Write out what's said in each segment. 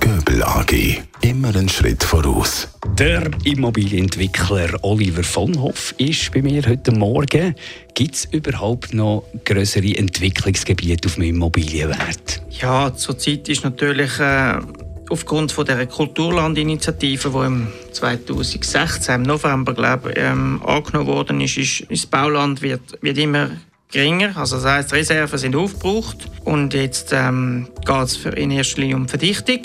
Göbel AG. Immer einen Schritt voraus. Der Immobilienentwickler Oliver von Hoff ist bei mir heute Morgen. Gibt es überhaupt noch größere Entwicklungsgebiete auf dem Immobilienwert? Ja, zurzeit ist natürlich äh, aufgrund von der Kulturlandinitiative, die im 2016 im November glaube ähm, angenommen worden ist, ist, ist das Bauland wird, wird immer geringer. Also das heißt, Reserven sind aufgebraucht und jetzt ähm, geht es in erster Linie um Verdichtung.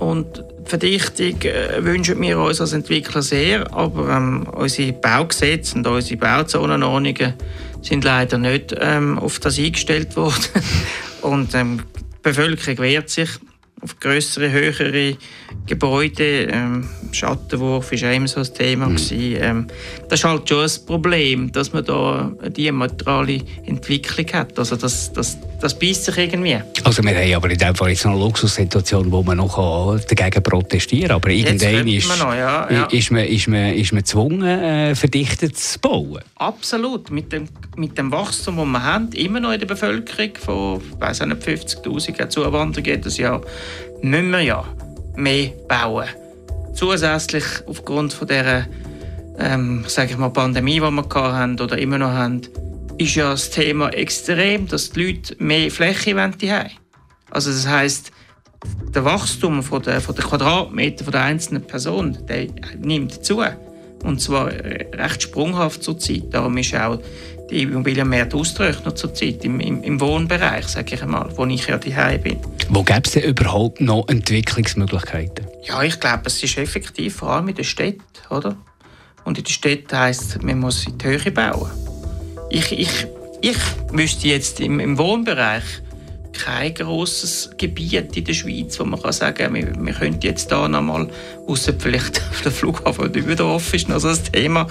Und Verdichtung äh, wünschen wir uns als Entwickler sehr, aber ähm, unsere Baugesetze und unsere Bauzonenordnungen sind leider nicht ähm, auf das eingestellt worden. und ähm, die Bevölkerung wehrt sich auf größere, höhere Gebäude. Ähm, Schattenwurf war immer so ein Thema. Mhm. Ähm, das ist halt schon ein Problem, dass man da eine diametrale Entwicklung hat. Also das, das, das beißt sich irgendwie. Also wir haben aber in dem Fall jetzt noch eine Luxussituation, wo man noch dagegen protestieren kann. Aber irgendwann ist, man noch, ja, ja. ist, man, ist, man, ist man gezwungen, äh, verdichtet zu bauen. Absolut. Mit dem, mit dem Wachstum, das wir haben, immer noch in der Bevölkerung von 50'000 Zuwanderung jedes Jahr, müssen wir ja mehr bauen. Zusätzlich aufgrund von dieser ähm, sage ich mal, Pandemie, die wir hatten oder immer noch haben, ist ja das Thema extrem, dass die Leute mehr Fläche haben. Also das heißt, der Wachstum von der, von der Quadratmeter von der einzelnen Person der nimmt zu. Und zwar recht sprunghaft zurzeit. Darum ist auch die Immobilienmärkte ausgerechnet zurzeit im, im, im Wohnbereich, sage ich einmal, wo ich ja daheim bin. Wo gäbe es denn überhaupt noch Entwicklungsmöglichkeiten? Ja, ich glaube, es ist effektiv, vor allem in den Städten, oder? Und in den Städten heisst, man muss in die Höhe bauen. Ich, ich, ich wüsste jetzt im, im Wohnbereich kein grosses Gebiet in der Schweiz, wo man kann sagen kann, wir, wir könnten jetzt da noch mal, außer vielleicht auf der Flughafen Dübendorf ist noch so ein Thema,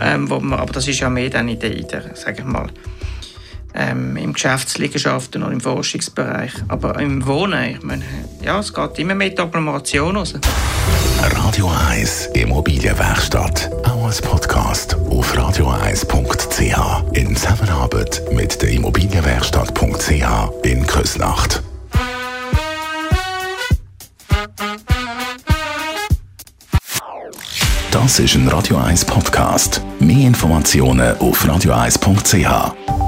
ähm, wo man, aber das ist ja mehr dann in der, in der sage ich mal, ähm, im Geschäftsliegenschaften und im Forschungsbereich. Aber im Wohnen, ich meine, ja, es geht immer mehr die Agglomeration raus. Radio 1 Immobilienwerkstatt, als Podcast auf radio1.ch in Zusammenarbeit mit der Immobilienwerkstatt.ch in Küsnacht. Das ist ein Radio 1 Podcast. Mehr Informationen auf radio1.ch.